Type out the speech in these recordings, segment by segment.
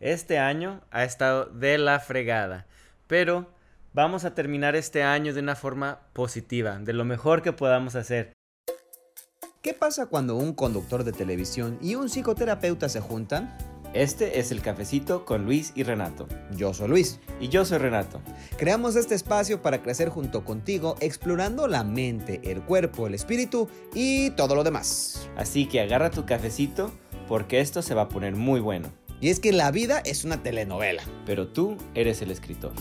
Este año ha estado de la fregada, pero vamos a terminar este año de una forma positiva, de lo mejor que podamos hacer. ¿Qué pasa cuando un conductor de televisión y un psicoterapeuta se juntan? Este es el cafecito con Luis y Renato. Yo soy Luis. Y yo soy Renato. Creamos este espacio para crecer junto contigo, explorando la mente, el cuerpo, el espíritu y todo lo demás. Así que agarra tu cafecito porque esto se va a poner muy bueno. Y es que la vida es una telenovela. Pero tú eres el escritor.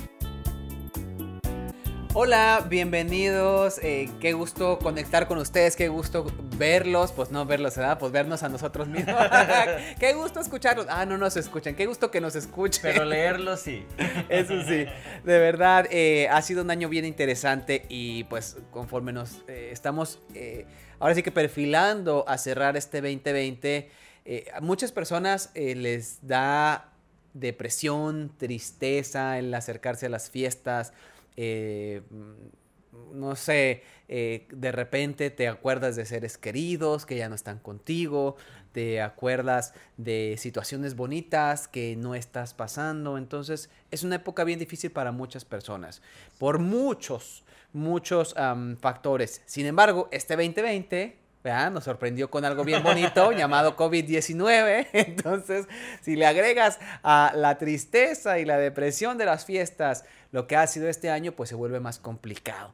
Hola, bienvenidos. eh, qué gusto conectar con ustedes, qué gusto verlos. Pues no verlos, ¿verdad? Pues vernos a nosotros mismos. qué gusto escucharlos. Ah, no nos escuchan. Qué gusto que nos escuchen. Pero leerlo sí. Eso sí, de verdad, eh, ha sido un año bien interesante y pues conforme nos eh, estamos eh, ahora sí que perfilando a cerrar este 2020, eh, a muchas personas eh, les da depresión, tristeza el acercarse a las fiestas. eh, mm, no sé, de repente te acuerdas de seres queridos que ya no están contigo, te acuerdas de situaciones bonitas que no estás pasando. Entonces es una época bien difícil para muchas personas, por muchos, muchos factores. Sin embargo, este 2020... ¿verdad? Nos sorprendió con algo bien bonito llamado COVID-19. Entonces, si le agregas a la tristeza y la depresión de las fiestas lo que ha sido este año, pues se vuelve más complicado.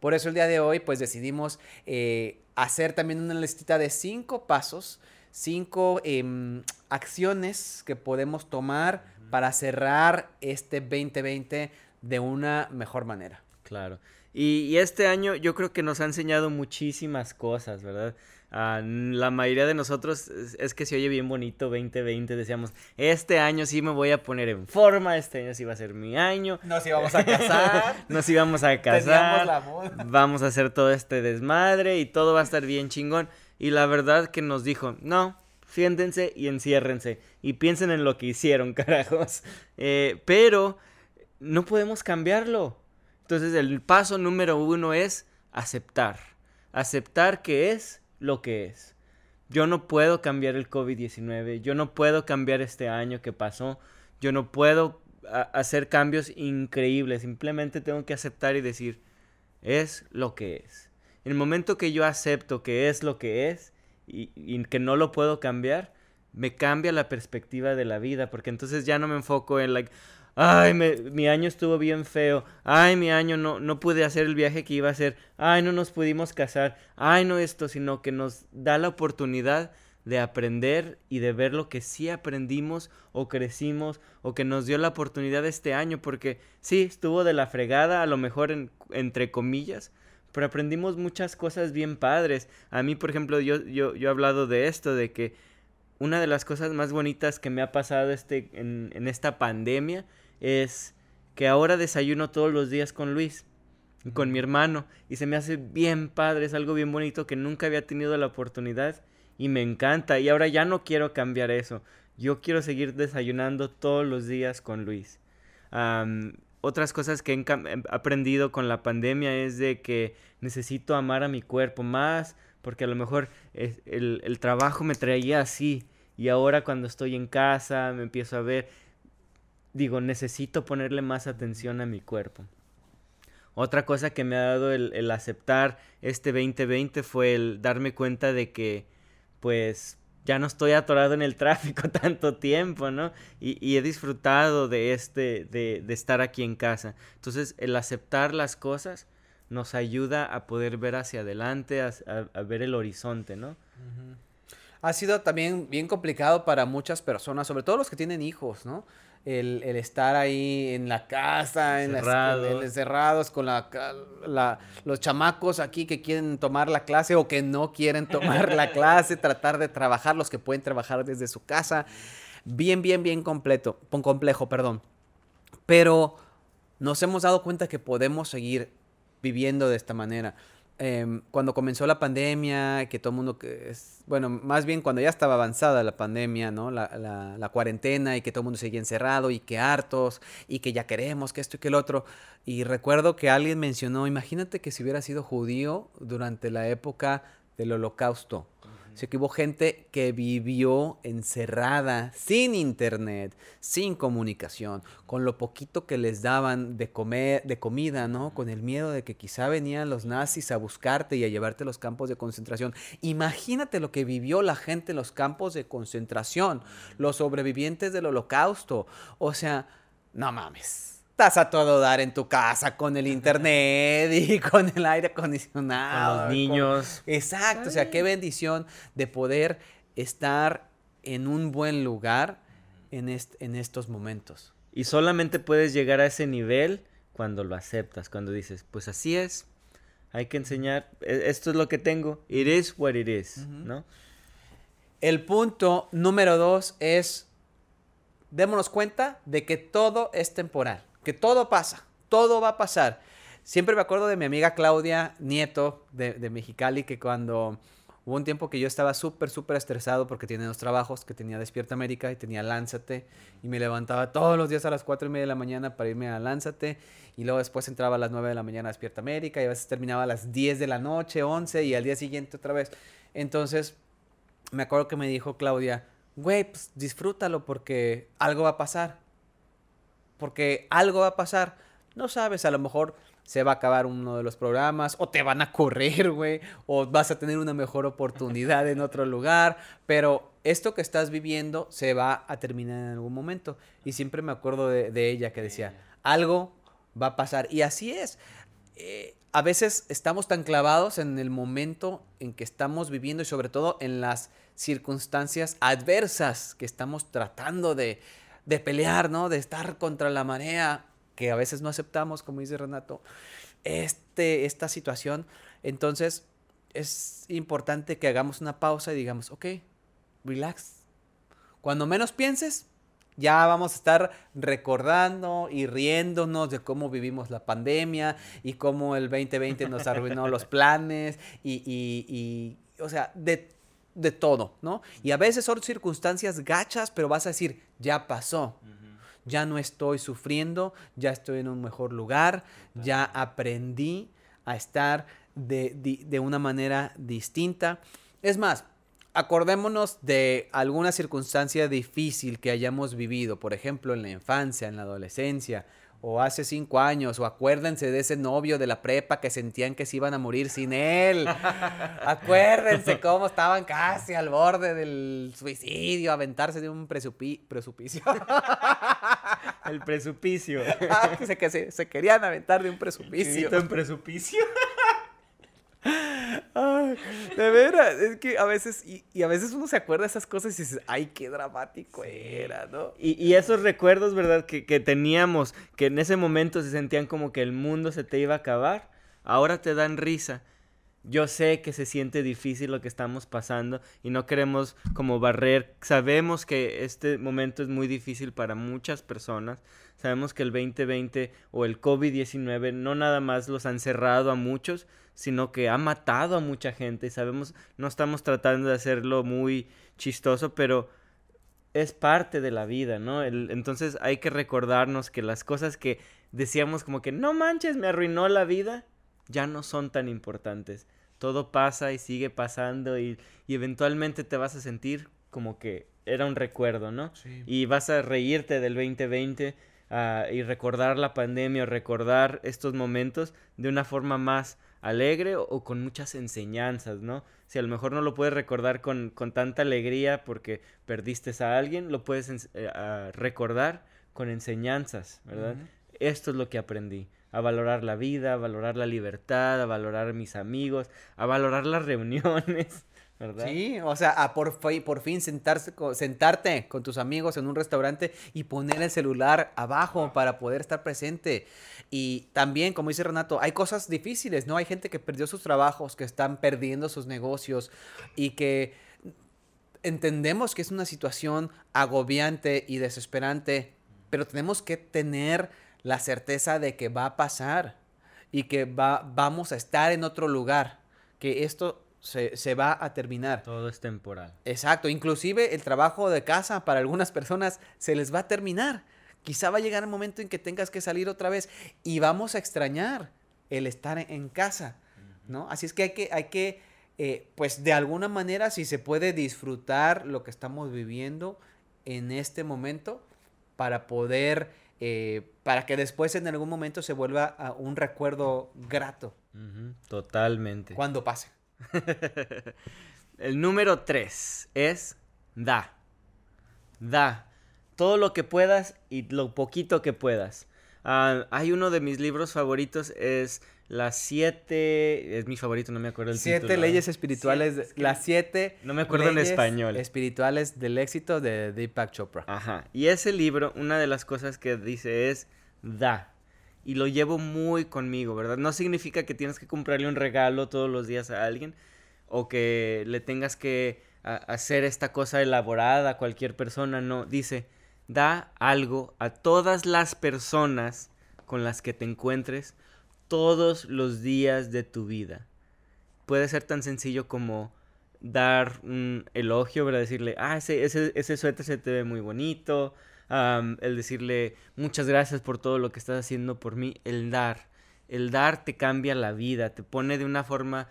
Por eso el día de hoy, pues decidimos eh, hacer también una listita de cinco pasos, cinco em, acciones que podemos tomar para cerrar este 2020 de una mejor manera. Claro. Y, y este año yo creo que nos ha enseñado muchísimas cosas, ¿verdad? Ah, la mayoría de nosotros es, es que se oye bien bonito 2020, decíamos, este año sí me voy a poner en forma, este año sí va a ser mi año, Nos íbamos a casar. nos íbamos a casar, la boda. vamos a hacer todo este desmadre y todo va a estar bien chingón. Y la verdad que nos dijo, no, siéntense y enciérrense y piensen en lo que hicieron, carajos. Eh, pero no podemos cambiarlo. Entonces el paso número uno es aceptar. Aceptar que es lo que es. Yo no puedo cambiar el COVID-19. Yo no puedo cambiar este año que pasó. Yo no puedo hacer cambios increíbles. Simplemente tengo que aceptar y decir, es lo que es. En el momento que yo acepto que es lo que es y, y que no lo puedo cambiar, me cambia la perspectiva de la vida, porque entonces ya no me enfoco en, like, ay, me- mi año estuvo bien feo, ay, mi año no, no pude hacer el viaje que iba a hacer, ay, no nos pudimos casar, ay, no esto, sino que nos da la oportunidad de aprender y de ver lo que sí aprendimos o crecimos o que nos dio la oportunidad este año, porque sí, estuvo de la fregada, a lo mejor en- entre comillas, pero aprendimos muchas cosas bien padres. A mí, por ejemplo, yo, yo, yo he hablado de esto, de que una de las cosas más bonitas que me ha pasado este, en, en esta pandemia es que ahora desayuno todos los días con Luis, y con mi hermano, y se me hace bien padre, es algo bien bonito que nunca había tenido la oportunidad y me encanta, y ahora ya no quiero cambiar eso, yo quiero seguir desayunando todos los días con Luis. Otras cosas que he aprendido con la pandemia es de que necesito amar a mi cuerpo más, porque a lo mejor es- el, el trabajo me traía así, y ahora cuando estoy en casa me empiezo a ver, digo, necesito ponerle más atención a mi cuerpo. Otra cosa que me ha dado el, el aceptar este 2020 fue el darme cuenta de que, pues, ya no estoy atorado en el tráfico tanto tiempo, ¿no? Y, he disfrutado de este, de, de estar aquí en casa. Entonces, el aceptar las cosas nos ayuda a poder ver hacia adelante, a ver el horizonte, ¿no? Ha sido también bien complicado para muchas personas, sobre todo los que tienen hijos, ¿no? El, el estar ahí en la casa, en las- Cerrados. en- encerrados con la, los chamacos aquí que quieren tomar la clase o que no quieren tomar la clase, tratar de trabajar, los que pueden trabajar desde su casa. Bien, bien, bien completo, complejo, perdón. Pero nos hemos dado cuenta que podemos seguir viviendo de esta manera. Em, cuando comenzó la pandemia, que todo el mundo, es, bueno, más bien cuando ya estaba avanzada la pandemia, ¿no? La, la- la cuarentena y que todo el mundo seguía encerrado y que hartos y que ya queremos que esto y que el otro. Y recuerdo que alguien mencionó, imagínate que si hubiera sido judío durante la época del holocausto. Sea, que hubo gente que vivió encerrada, sin internet, sin comunicación, con lo poquito que les daban de comer, de comida, ¿no? Con el miedo de que quizá venían los nazis a buscarte y a llevarte a los campos de concentración. Imagínate lo que vivió la gente en los campos de concentración, los sobrevivientes del holocausto. O sea, no mames estás a todo dar en tu casa con el internet y con el aire acondicionado. Con los niños. Exacto, o sea, qué bendición de poder estar en un buen lugar en, en estos momentos. Y solamente puedes llegar a ese nivel cuando lo aceptas, cuando dices, pues así es, hay que enseñar, e, esto es lo que tengo, it is what it is, ¿no? El punto número dos es, démonos cuenta de que todo es temporal que todo pasa, todo va a pasar. Siempre me acuerdo de mi amiga Claudia Nieto de, Mexicali, que cuando hubo un tiempo que yo estaba súper, súper estresado porque tenía dos trabajos, que tenía Despierta América y tenía Lánzate, y me levantaba todos los días a las 4 y media de la mañana para irme a Lánzate, y luego después entraba a las 9 de la mañana a Despierta América, y a veces terminaba a las 10 de la noche, 11, y al día siguiente otra vez. Entonces, me acuerdo que me dijo Claudia, güey, pues disfrútalo porque algo va a pasar porque algo va a pasar. No sabes, a lo mejor se va a acabar uno de los programas, o te van a correr, güey, o vas a tener una mejor oportunidad en otro lugar, pero esto que estás viviendo se va a terminar en algún momento. Y siempre me acuerdo de, ella que decía, algo va a pasar. Y así es. Eh, a veces estamos tan clavados en el momento en que estamos viviendo y sobre todo en las circunstancias adversas que estamos tratando de, de pelear, ¿no? De estar contra la marea, que a veces no aceptamos, como dice Renato, este, esta situación. Entonces, es importante que hagamos una pausa y digamos, ok, relax. Cuando menos pienses, ya vamos a estar recordando y riéndonos de cómo vivimos la pandemia y cómo el 2020 nos arruinó los planes y, y, y o sea, de de todo, ¿no? Y a veces son circunstancias gachas, pero vas a decir, ya pasó. Ya no estoy sufriendo, ya estoy en un mejor lugar, ya aprendí a estar de, de una manera distinta. Es más, acordémonos de alguna circunstancia difícil que hayamos vivido, por ejemplo, en la infancia, en la adolescencia, o hace cinco años, o acuérdense de ese novio de la prepa que sentían que se iban a morir sin él. acuérdense cómo estaban casi al borde del suicidio, aventarse de un presupicio. El presupicio. Ah, que se, se, querían aventar de un presupicio. en de veras, es que a veces, y, a veces uno se acuerda de esas cosas y dices, ay, qué dramático era, ¿no? Y, esos recuerdos, ¿verdad? Que, que teníamos, que en ese momento se sentían como que el mundo se te iba a acabar, ahora te dan risa. Yo sé que se siente difícil lo que estamos pasando y no queremos como barrer. Sabemos que este momento es muy difícil para muchas personas. Sabemos que el 2020 o el COVID-19 no nada más los han cerrado a muchos, sino que ha matado a mucha gente. Sabemos, no estamos tratando de hacerlo muy chistoso, pero es parte de la vida, ¿no? entonces hay que recordarnos que las cosas que decíamos como que no manches, me arruinó la vida, ya no son tan importantes. Todo pasa y sigue pasando y, y eventualmente te vas a sentir como que era un recuerdo, ¿no? Y vas a reírte del 2020 ah, y recordar la pandemia o recordar estos momentos de una forma más alegre o, con muchas enseñanzas, ¿no? Si a lo mejor no lo puedes recordar con, con tanta alegría porque perdiste a alguien, lo puedes eh, recordar con enseñanzas, ¿verdad? Esto es lo que aprendí, a valorar la vida, a valorar la libertad, a valorar mis amigos, a valorar las reuniones. Sí, o sea, a por, por fin sentarse, sentarte con tus amigos en un restaurante y poner el celular abajo para poder estar presente. Y también, como dice Renato, hay cosas difíciles, ¿no? Hay gente que perdió sus trabajos, que están perdiendo sus negocios y que entendemos que es una situación agobiante y desesperante, pero tenemos que tener la certeza de que va a pasar y que va, vamos a estar en otro lugar, que esto se, va a terminar. Todo es temporal. Exacto, inclusive el trabajo de casa para algunas personas se les va a terminar. Quizá va a llegar el momento en que tengas que salir otra vez y vamos a extrañar el estar en casa, ¿no? Así es que hay que, hay que eh, pues de alguna manera si se puede disfrutar lo que estamos viviendo en este momento para poder, eh, para que después en algún momento se vuelva a un recuerdo grato. Totalmente. Cuando pase. El número tres es da. Da. Todo lo que puedas y lo poquito que puedas. Ah, hay uno de mis libros favoritos, es las siete, es mi favorito, no me acuerdo el siete título. leyes espirituales, las siete. No me acuerdo en español. Espirituales del éxito de Deepak Chopra. Ajá. Y ese libro, una de las cosas que dice es da. Y lo llevo muy conmigo, ¿verdad? No significa que tienes que comprarle un regalo todos los días a alguien o que le tengas que hacer esta cosa elaborada a cualquier persona, no. Dice, da algo a todas las personas con las que te encuentres todos los días de tu vida. Puede ser tan sencillo como dar un elogio, ¿verdad? Decirle, ah, ese, ese, suéter se te ve muy bonito. el decirle, muchas gracias por todo lo que estás haciendo por mí. El dar. El dar te cambia la vida, te pone de una forma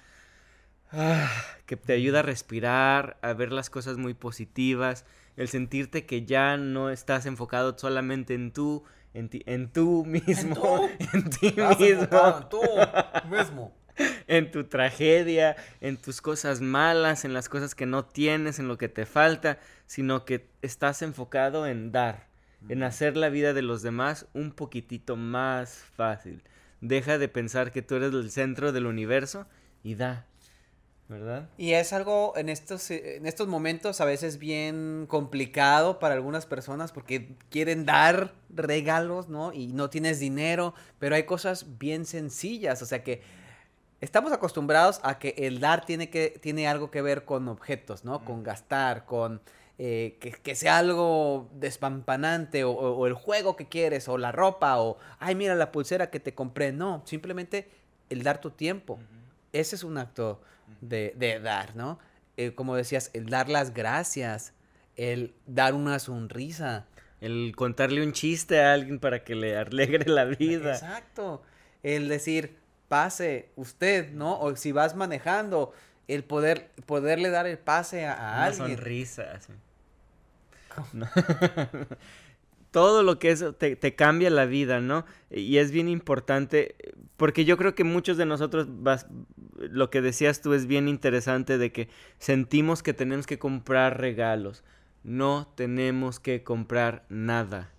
ah, que te ayuda a respirar, a ver las cosas muy positivas, el sentirte que ya no estás enfocado solamente en tú, en ti, en tú mismo, en, ti mismo, en tú mismo. en tu tragedia, en tus cosas malas, en las cosas que no tienes, en lo que te falta, sino que estás enfocado en dar, en hacer la vida de los demás un poquitito más fácil. Deja de pensar que tú eres el centro del universo y da, ¿verdad? Y es algo en estos, eh, en estos momentos a veces bien complicado para algunas personas porque quieren dar regalos, ¿no? Y no tienes dinero, pero hay cosas bien sencillas, o sea que estamos acostumbrados a que el dar tiene, que, tiene algo que ver con objetos, ¿no? Con gastar, con... Eh, que, sea algo despampanante o, el juego que quieres o la ropa o, ay, mira la pulsera que te compré. No, simplemente el dar tu tiempo. Ese es un acto de, dar, ¿no? Eh, como decías, el dar las gracias, el dar una sonrisa. El contarle un chiste a alguien para que le alegre la vida. Exacto. El decir, pase usted, ¿no? O si vas manejando, el poder, poderle dar el pase a, a una sonrisa. todo lo que eso te, te, cambia la vida, ¿no? Y es bien importante, porque yo creo que muchos de nosotros, vas, lo que decías tú es bien interesante de que sentimos que tenemos que comprar regalos. No tenemos que comprar nada.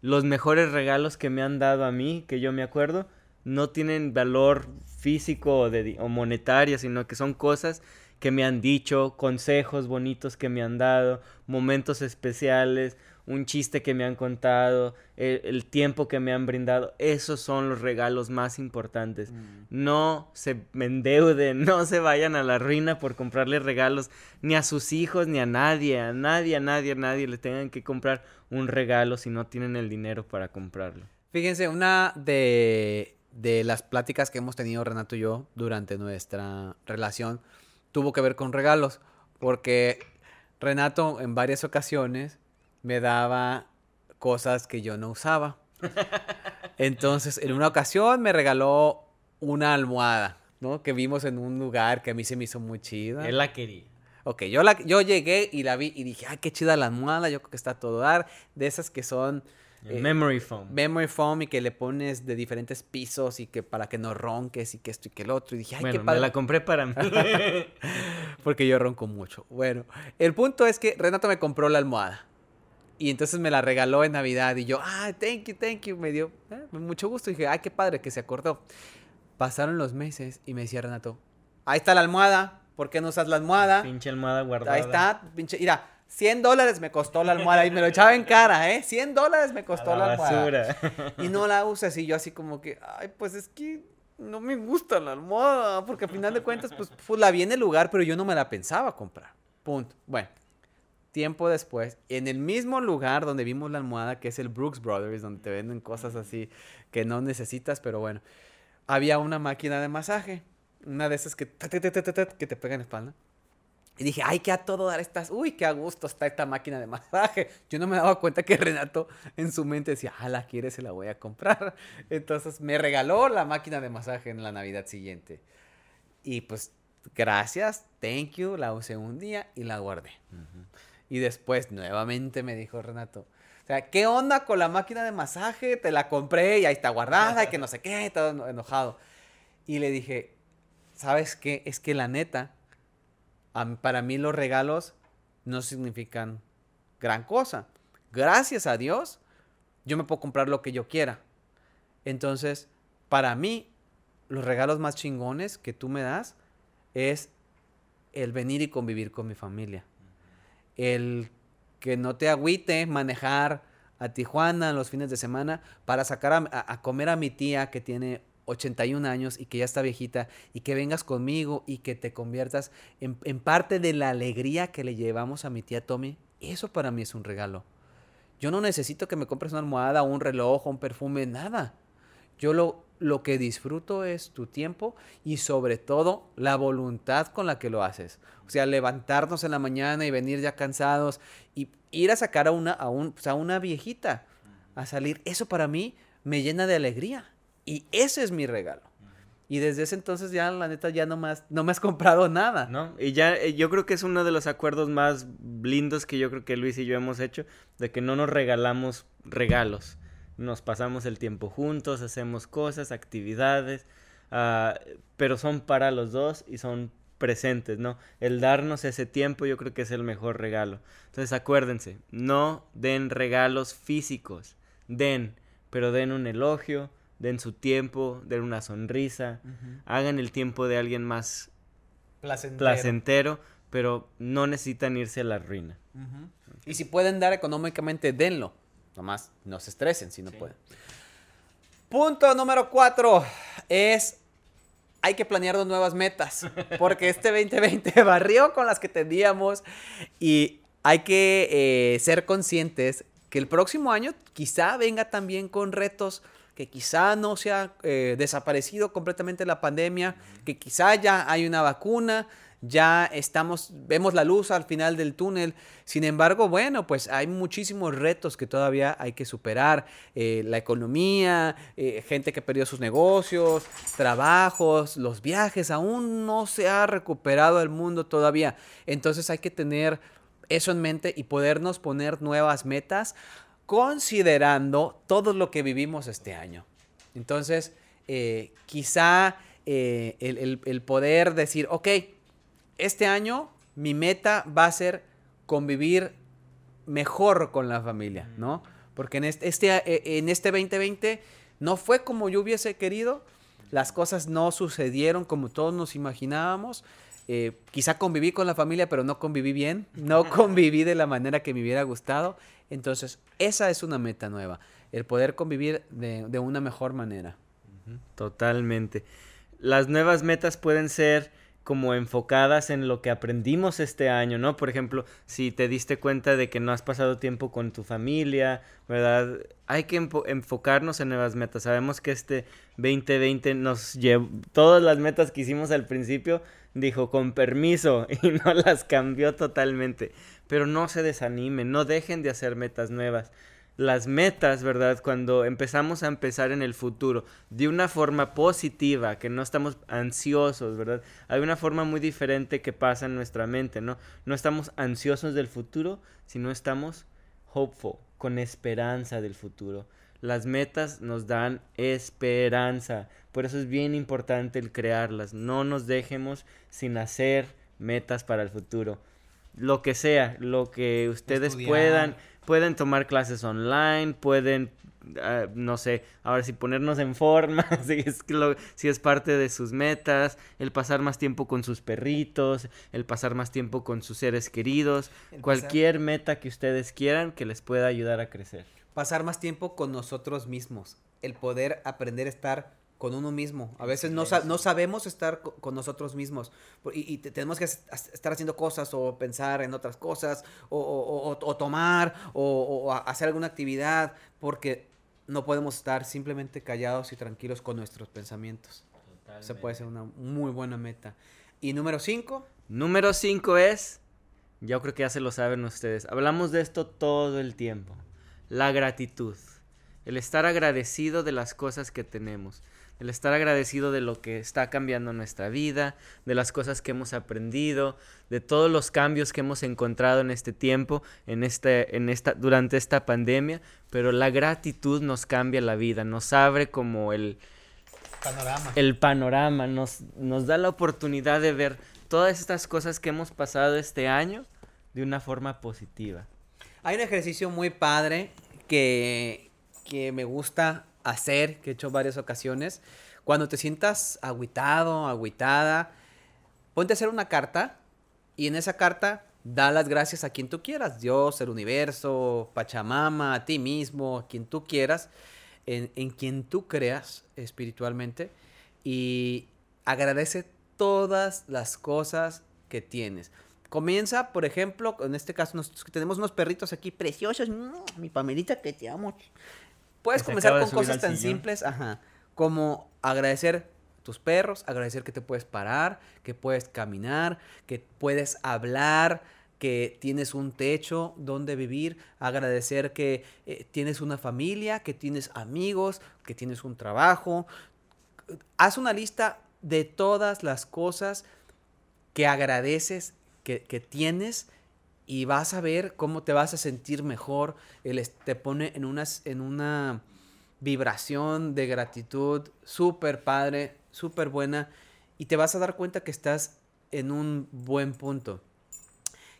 Los mejores regalos que me han dado a mí, que yo me acuerdo, no tienen valor físico o, de, monetario, sino que son cosas que me han dicho, consejos bonitos que me han dado, momentos especiales, un chiste que me han contado, el, tiempo que me han brindado. Esos son los regalos más importantes. Mm. No se endeuden, no se vayan a la ruina por comprarle regalos ni a sus hijos ni a nadie, a nadie, a nadie, a nadie le tengan que comprar un regalo si no tienen el dinero para comprarlo. Fíjense, una de, de las pláticas que hemos tenido Renato y yo durante nuestra relación tuvo que ver con regalos, porque Renato en varias ocasiones me daba cosas que yo no usaba. Entonces, en una ocasión me regaló una almohada, ¿no? Que vimos en un lugar que a mí se me hizo muy chida. Él la quería. Ok, yo, la, yo llegué y la vi y dije, ay, qué chida la almohada, yo creo que está todo dar. De esas que son... Eh, memory foam. Memory foam y que le pones de diferentes pisos y que para que no ronques y que esto y que el otro. Y dije, ay, qué padre. Me la compré para mí. Porque yo ronco mucho. Bueno, el punto es que Renato me compró la almohada. Y entonces me la regaló en Navidad y yo, ah, thank you, thank you. Me dio eh, mucho gusto. Y dije, ay, qué padre que se acordó. Pasaron los meses y me decía Renato, ahí está la almohada. ¿Por qué no usas la almohada? Pinche almohada guardada. Ahí está, pinche, mira, 100 dólares me costó la almohada y me lo echaba en cara, ¿eh? 100 dólares me costó la, almohada. Y no la usas y yo así como que, ay, pues es que no me gusta la almohada, porque al final de cuentas, pues, pues la vi en el lugar, pero yo no me la pensaba comprar. Punto. Bueno, tiempo después, en el mismo lugar donde vimos la almohada, que es el Brooks Brothers, donde te venden cosas así que no necesitas, pero bueno, había una máquina de masaje, una de esas que, que te pega en la espalda. Y dije, ay, qué a todo dar estas, uy, qué a gusto está esta máquina de masaje. Yo no me daba cuenta que Renato en su mente decía, ah, la quiere, se la voy a comprar. Entonces me regaló la máquina de masaje en la Navidad siguiente. Y pues gracias, thank you, la usé un día y la guardé. Y después nuevamente me dijo Renato, o sea, ¿qué onda con la máquina de masaje? Te la compré y ahí está guardada y que no sé qué, todo enojado. Y le dije, ¿sabes qué? Es que la neta, para mí los regalos no significan gran cosa. Gracias a Dios, yo me puedo comprar lo que yo quiera. Entonces, para mí, los regalos más chingones que tú me das es el venir y convivir con mi familia. El que no te agüite manejar a Tijuana los fines de semana para sacar a, comer a mi tía que tiene 81 años y que ya está viejita y que vengas conmigo y que te conviertas en, en parte de la alegría que le llevamos a mi tía Tommy. Eso para mí es un regalo. Yo no necesito que me compres una almohada, un reloj, un perfume, nada. Yo lo, lo que disfruto es tu tiempo y sobre todo la voluntad con la que lo haces. O sea, levantarnos en la mañana y venir ya cansados y ir a sacar a una, a un, pues, a una viejita a salir. Eso para mí me llena de alegría. Y ese es mi regalo. Y desde ese entonces ya, la neta, ya no, más, no me has comprado nada. No, y ya eh, yo creo que es uno de los acuerdos más lindos que yo creo que Luis y yo hemos hecho, de que no nos regalamos regalos nos pasamos el tiempo juntos, hacemos cosas, actividades, uh, pero son para los dos y son presentes, ¿no? El darnos ese tiempo yo creo que es el mejor regalo. Entonces acuérdense, no den regalos físicos, den, pero den un elogio, den su tiempo, den una sonrisa, hagan el tiempo de alguien más placentero, placentero pero no necesitan irse a la ruina. Y si pueden dar económicamente, denlo. Nomás no se estresen si no pueden. Punto número cuatro es hay que planear nuevas metas. Porque este 2020 barrió con las que teníamos. Y hay que eh, ser conscientes que el próximo año quizá venga también con retos. Que quizá no se ha eh, desaparecido completamente la pandemia. Que quizá ya hay una vacuna ya estamos, vemos la luz al final del túnel. Sin embargo, bueno, pues hay muchísimos retos que todavía hay que superar. Eh, la economía, eh, gente que perdió sus negocios, trabajos, los viajes, aún no se ha recuperado el mundo todavía. Entonces hay que tener eso en mente y podernos poner nuevas metas considerando todo lo que vivimos este año. Entonces, eh, quizá el, el poder decir, ok, este año mi meta va a ser convivir mejor con la familia, ¿no? Porque en este, este eh, en este 2020 no fue como yo hubiese querido, las cosas no sucedieron como todos nos imaginábamos. Eh, quizá conviví con la familia, pero no conviví bien, no conviví de la manera que me hubiera gustado. Entonces, esa es una meta nueva, el poder convivir de, de una mejor manera. Totalmente. Las nuevas metas pueden ser como enfocadas en lo que aprendimos este año, ¿no? Por ejemplo, si te diste cuenta de que no has pasado tiempo con tu familia, ¿verdad? Hay que enfocarnos en nuevas metas. Sabemos que este 2020 nos llevó, todas las metas que hicimos al principio, dijo con permiso y no las cambió totalmente. Pero no se desanimen, no dejen de hacer metas nuevas las metas, ¿verdad? Cuando empezamos a empezar en el futuro de una forma positiva, que no estamos ansiosos, ¿verdad? Hay una forma muy diferente que pasa en nuestra mente, ¿no? No estamos ansiosos del futuro, sino estamos hopeful, con esperanza del futuro. Las metas nos dan esperanza, por eso es bien importante el crearlas. No nos dejemos sin hacer metas para el futuro. Lo que sea, lo que ustedes puedan pueden tomar clases online, pueden, ah, no sé, ahora sí ponernos en forma, si es, si es parte de sus metas, el pasar más tiempo con sus perritos, el pasar más tiempo con sus seres queridos, cualquier meta que ustedes quieran que les pueda ayudar a crecer. Pasar más tiempo con nosotros mismos, el poder aprender a estar con uno mismo. A veces no, no sabemos estar con nosotros mismos y, tenemos que estar haciendo cosas o pensar en otras cosas o, tomar o, hacer alguna actividad porque no podemos estar simplemente callados y tranquilos con nuestros pensamientos. Esa puede ser una muy buena meta. Y número cinco. Número cinco es, yo creo que ya se lo saben ustedes, hablamos de esto todo el tiempo, la gratitud. El estar agradecido de las cosas que tenemos, el estar agradecido de lo que está cambiando nuestra vida, de las cosas que hemos aprendido, de todos los cambios que hemos encontrado en este tiempo, en este, en esta, durante esta pandemia, pero la gratitud nos cambia la vida, nos abre como el panorama, el panorama nos, nos da la oportunidad de ver todas estas cosas que hemos pasado este año de una forma positiva. Hay un ejercicio muy padre que, que me gusta hacer, que he hecho varias ocasiones. Cuando te sientas agüitado, agüitada, ponte a hacer una carta y en esa carta da las gracias a quien tú quieras, Dios, el universo, Pachamama, a ti mismo, a quien tú quieras, en, en quien tú creas espiritualmente y agradece todas las cosas que tienes. Comienza, por ejemplo, en este caso, que tenemos unos perritos aquí preciosos. Mi Pamelita, que te amo. Puedes comenzar con cosas tan simples, ajá, como agradecer tus perros, agradecer que te puedes parar, que puedes caminar, que puedes hablar, que tienes un techo donde vivir, agradecer que eh, tienes una familia, que tienes amigos, que tienes un trabajo. Haz una lista de todas las cosas que agradeces que, tienes y vas a ver cómo te vas a sentir mejor. Él te pone en, unas, en una vibración de gratitud súper padre, súper buena y te vas a dar cuenta que estás en un buen punto.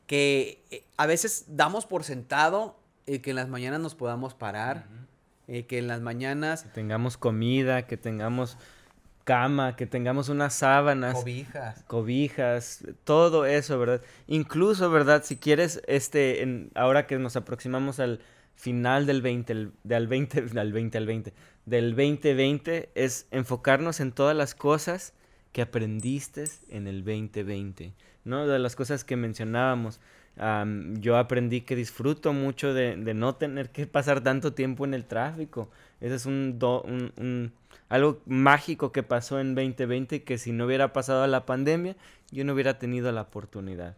Que eh, a veces damos por sentado el que en las mañanas nos podamos parar, eh, que en las mañanas... Que tengamos comida, que tengamos cama, que tengamos unas sábanas. Cobijas. Cobijas, todo eso, ¿verdad? Incluso, ¿verdad? Si quieres, este, en, ahora que nos aproximamos al final del 20, del 20, del 20 al 20, del 2020, es enfocarnos en todas las cosas que aprendiste en el 2020, ¿no? De las cosas que mencionábamos. yo aprendí que disfruto mucho de, de, no tener que pasar tanto tiempo en el tráfico. Ese es un, un algo mágico que pasó en 2020 que si no hubiera pasado la pandemia, yo no hubiera tenido la oportunidad.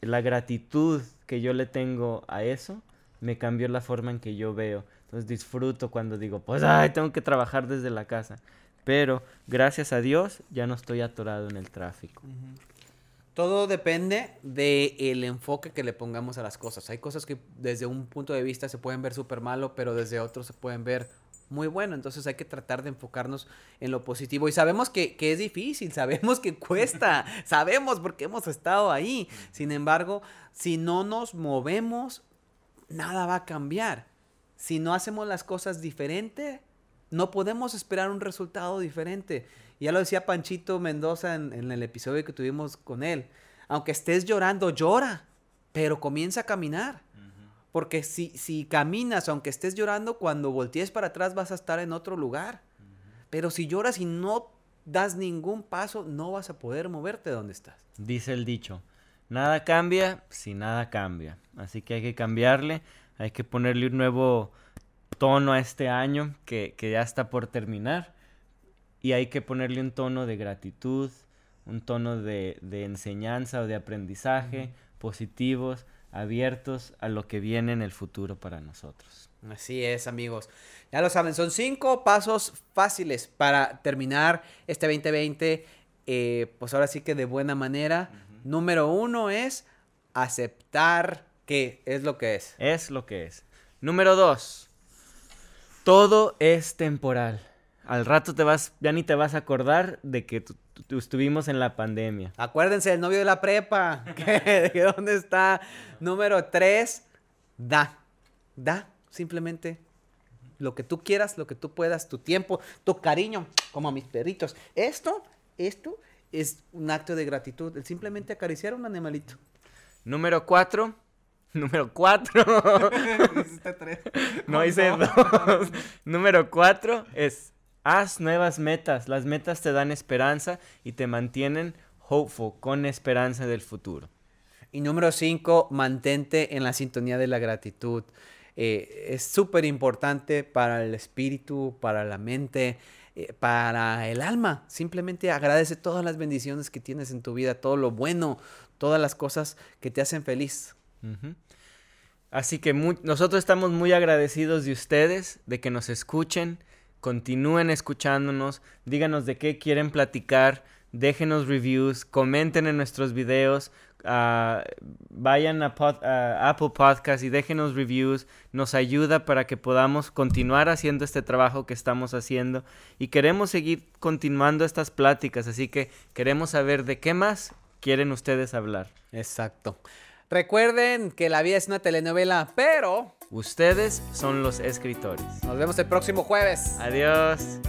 La gratitud que yo le tengo a eso me cambió la forma en que yo veo. Entonces disfruto cuando digo, pues, ay, tengo que trabajar desde la casa. Pero gracias a Dios ya no estoy atorado en el tráfico. Todo depende del el enfoque que le pongamos a las cosas. Hay cosas que desde un punto de vista se pueden ver súper malo, pero desde otro se pueden ver muy bueno. Entonces hay que tratar de enfocarnos en lo positivo. Y sabemos que, es difícil, sabemos que cuesta, sabemos porque hemos estado ahí. Sin embargo, si no nos movemos, nada va a cambiar. Si no hacemos las cosas diferente, no podemos esperar un resultado diferente. Ya lo decía Panchito Mendoza en, en el episodio que tuvimos con él. Aunque estés llorando, llora, pero comienza a caminar. Porque si, si caminas, aunque estés llorando, cuando voltees para atrás vas a estar en otro lugar. Pero si lloras y no das ningún paso, no vas a poder moverte de donde estás. Dice el dicho, nada cambia si nada cambia. Así que hay que cambiarle, hay que ponerle un nuevo tono a este año que, ya está por terminar. Y hay que ponerle un tono de gratitud, un tono de, enseñanza o de aprendizaje, positivos abiertos a lo que viene en el futuro para nosotros. Así es, amigos. Ya lo saben, son cinco pasos fáciles para terminar este 2020, eh, pues ahora sí que de buena manera. Número uno es aceptar que es lo que es. Es lo que es. Número dos, todo es temporal. Al rato te vas, ya ni te vas a acordar de que estuvimos en la pandemia. Acuérdense, el novio de la prepa. ¿De dónde está? Número tres, da. Da, simplemente. Lo que tú quieras, lo que tú puedas, tu tiempo, tu cariño, como a mis perritos. Esto, esto es un acto de gratitud. El simplemente acariciar a un animalito. Número cuatro. Número cuatro. no hice dos. Número cuatro es Haz nuevas metas. Las metas te dan esperanza y te mantienen hopeful, con esperanza del futuro. Y número cinco, mantente en la sintonía de la gratitud. Eh, es súper importante para el espíritu, para la mente, eh, para el alma. Simplemente agradece todas las bendiciones que tienes en tu vida, todo lo bueno, todas las cosas que te hacen feliz. Así que nosotros estamos muy agradecidos de ustedes, de que nos escuchen, continúen escuchándonos, díganos de qué quieren platicar, déjenos reviews, comenten en nuestros videos, ah, vayan a, Apple Podcast y déjenos reviews, nos ayuda para que podamos continuar haciendo este trabajo que estamos haciendo y queremos seguir continuando estas pláticas, así que queremos saber de qué más quieren ustedes hablar. Exacto. Recuerden que la vida es una telenovela, pero... Ustedes son los escritores. Nos vemos el próximo jueves. Adiós.